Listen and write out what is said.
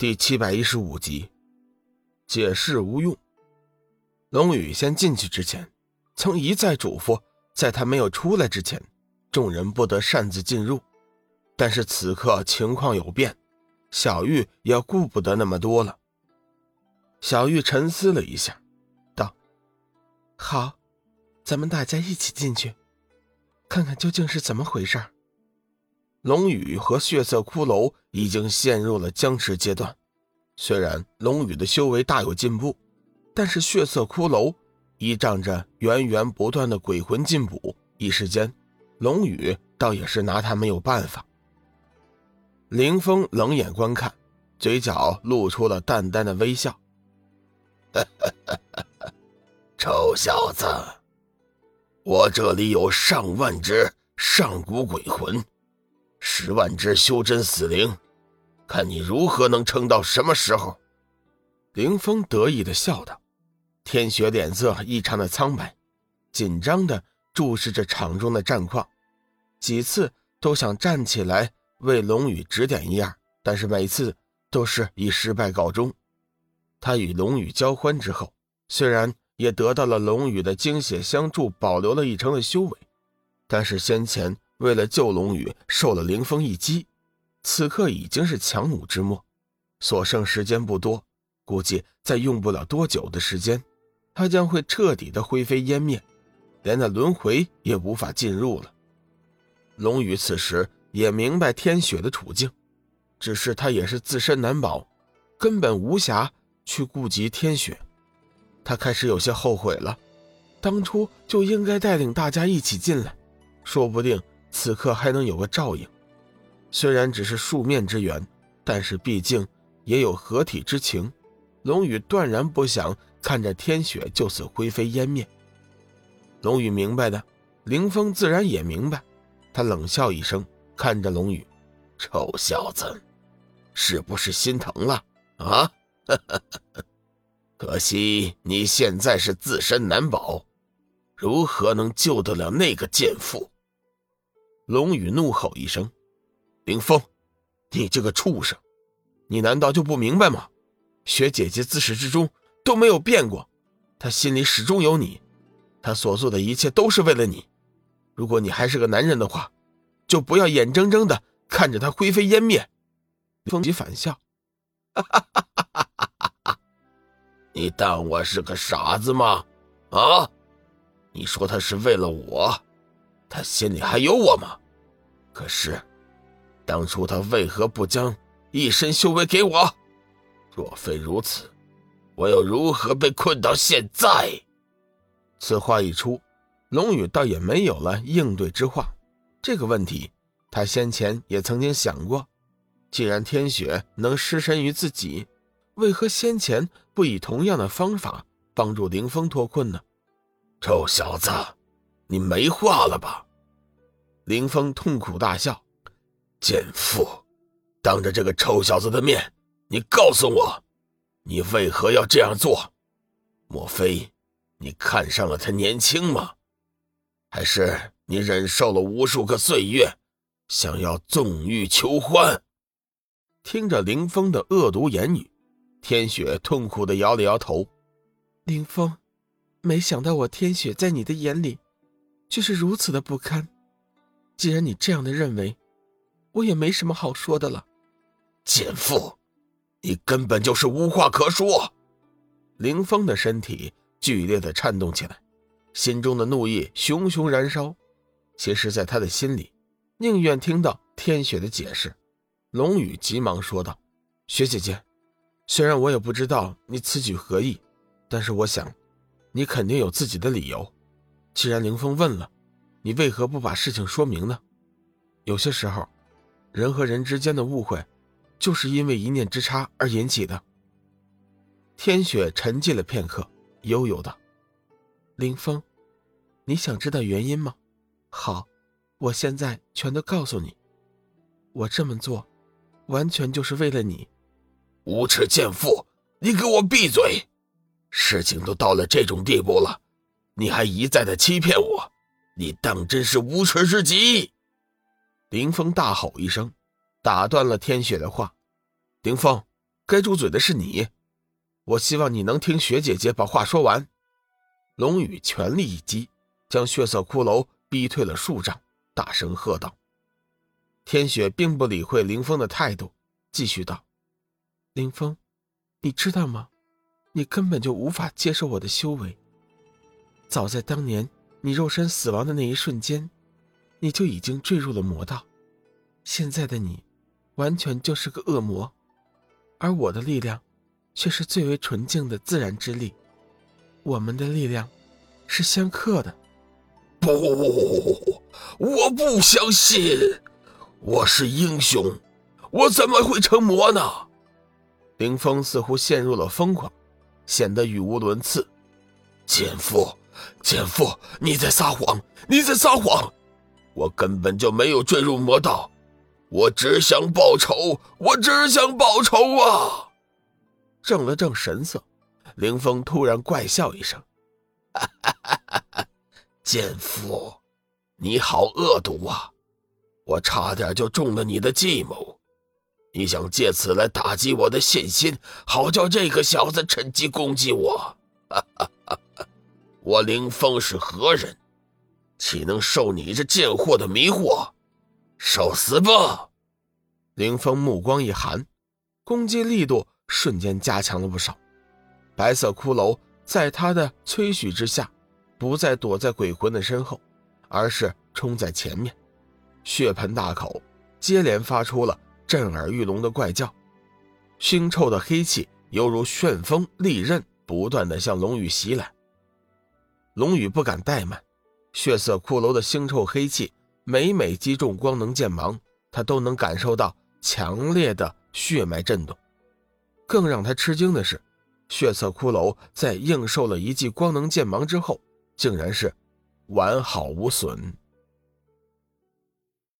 第七百一十五集，解释无用。龙宇先进去之前，曾一再嘱咐，在他没有出来之前，众人不得擅自进入。但是此刻情况有变，小玉也顾不得那么多了。小玉沉思了一下，道：“好，咱们大家一起进去，看看究竟是怎么回事。”龙宇和血色骷髅已经陷入了僵持阶段。虽然龙宇的修为大有进步，但是血色骷髅依仗着源源不断的鬼魂进补，一时间，龙宇倒也是拿他没有办法。林峰冷眼观看，嘴角露出了淡淡的微笑：“臭小子，我这里有上万只上古鬼魂。”十万只修真死灵，看你如何能撑到什么时候？凌风得意的笑道。天雪脸色异常的苍白，紧张的注视着场中的战况，几次都想站起来为龙宇指点一二，但是每次都是以失败告终。他与龙宇交欢之后，虽然也得到了龙宇的精血相助，保留了一成的修为，但是先前。为了救龙宇，受了凌风一击，此刻已经是强弩之末，所剩时间不多，估计再用不了多久的时间，他将会彻底的灰飞烟灭，连那轮回也无法进入了。龙宇此时也明白天雪的处境，只是他也是自身难保，根本无暇去顾及天雪，他开始有些后悔了，当初就应该带领大家一起进来，说不定。此刻还能有个照应，虽然只是数面之缘，但是毕竟也有合体之情。龙宇断然不想看着天雪就此灰飞烟灭。龙宇明白的，凌风自然也明白。他冷笑一声，看着龙宇：“臭小子，是不是心疼了啊？可惜你现在是自身难保，如何能救得了那个贱妇？”龙宇怒吼一声：“林峰，你这个畜生，你难道就不明白吗？雪姐姐自始至终都没有变过，她心里始终有你，她所做的一切都是为了你。如果你还是个男人的话，就不要眼睁睁的看着她灰飞烟灭。”风急反笑：“哈哈哈哈哈哈！你当我是个傻子吗？啊？你说她是为了我，他心里还有我吗？”可是，当初他为何不将一身修为给我？若非如此，我又如何被困到现在？此话一出，龙宇倒也没有了应对之话。这个问题，他先前也曾经想过。既然天雪能失身于自己，为何先前不以同样的方法帮助凌风脱困呢？臭小子，你没话了吧？林峰痛苦大笑：“贱妇，当着这个臭小子的面，你告诉我，你为何要这样做？莫非你看上了他年轻吗？还是你忍受了无数个岁月，想要纵欲求欢？”听着林峰的恶毒言语，天雪痛苦的摇了摇头：“林峰，没想到我天雪在你的眼里，却是如此的不堪。”既然你这样的认为，我也没什么好说的了。贱妇，你根本就是无话可说。林峰的身体剧烈的颤动起来，心中的怒意熊熊燃烧。其实，在他的心里，宁愿听到天雪的解释。龙宇急忙说道：“雪姐姐，虽然我也不知道你此举何意，但是我想，你肯定有自己的理由。既然凌风问了。”你为何不把事情说明呢？有些时候，人和人之间的误会，就是因为一念之差而引起的。天雪沉寂了片刻，悠悠道：“林峰，你想知道原因吗？好，我现在全都告诉你。我这么做，完全就是为了你。无耻贱妇，你给我闭嘴！事情都到了这种地步了，你还一再的欺骗我。”你当真是无耻至极！林峰大吼一声，打断了天雪的话。林峰，该住嘴的是你。我希望你能听雪姐姐把话说完。龙宇全力一击，将血色骷髅逼退了数丈，大声喝道：“天雪并不理会林峰的态度，继续道：‘林峰，你知道吗？你根本就无法接受我的修为。早在当年你肉身死亡的那一瞬间，你就已经坠入了魔道。现在的你，完全就是个恶魔，而我的力量，却是最为纯净的自然之力。’”我们的力量是相克的。不，我不相信！我是英雄，我怎么会成魔呢？林峰似乎陷入了疯狂，显得语无伦次。奸夫，奸夫，你在撒谎！你在撒谎！我根本就没有坠入魔道，我只想报仇，我只想报仇啊！正了正神色。凌风突然怪笑一声：“奸夫，你好恶毒啊！我差点就中了你的计谋，你想借此来打击我的信心，好叫这个小子趁机攻击我。我林峰是何人？岂能受你这贱货的迷惑？受死吧！”林峰目光一寒，攻击力度瞬间加强了不少。白色骷髅在他的催许之下，不再躲在鬼魂的身后，而是冲在前面，血盆大口，接连发出了震耳欲聋的怪叫。腥臭的黑气犹如旋风利刃，不断的向龙宇袭来。龙宇不敢怠慢，血色骷髅的腥臭黑气每每击中光能剑芒，他都能感受到强烈的血脉震动。更让他吃惊的是。血色骷髅在应受了一记光能剑芒之后，竟然是完好无损。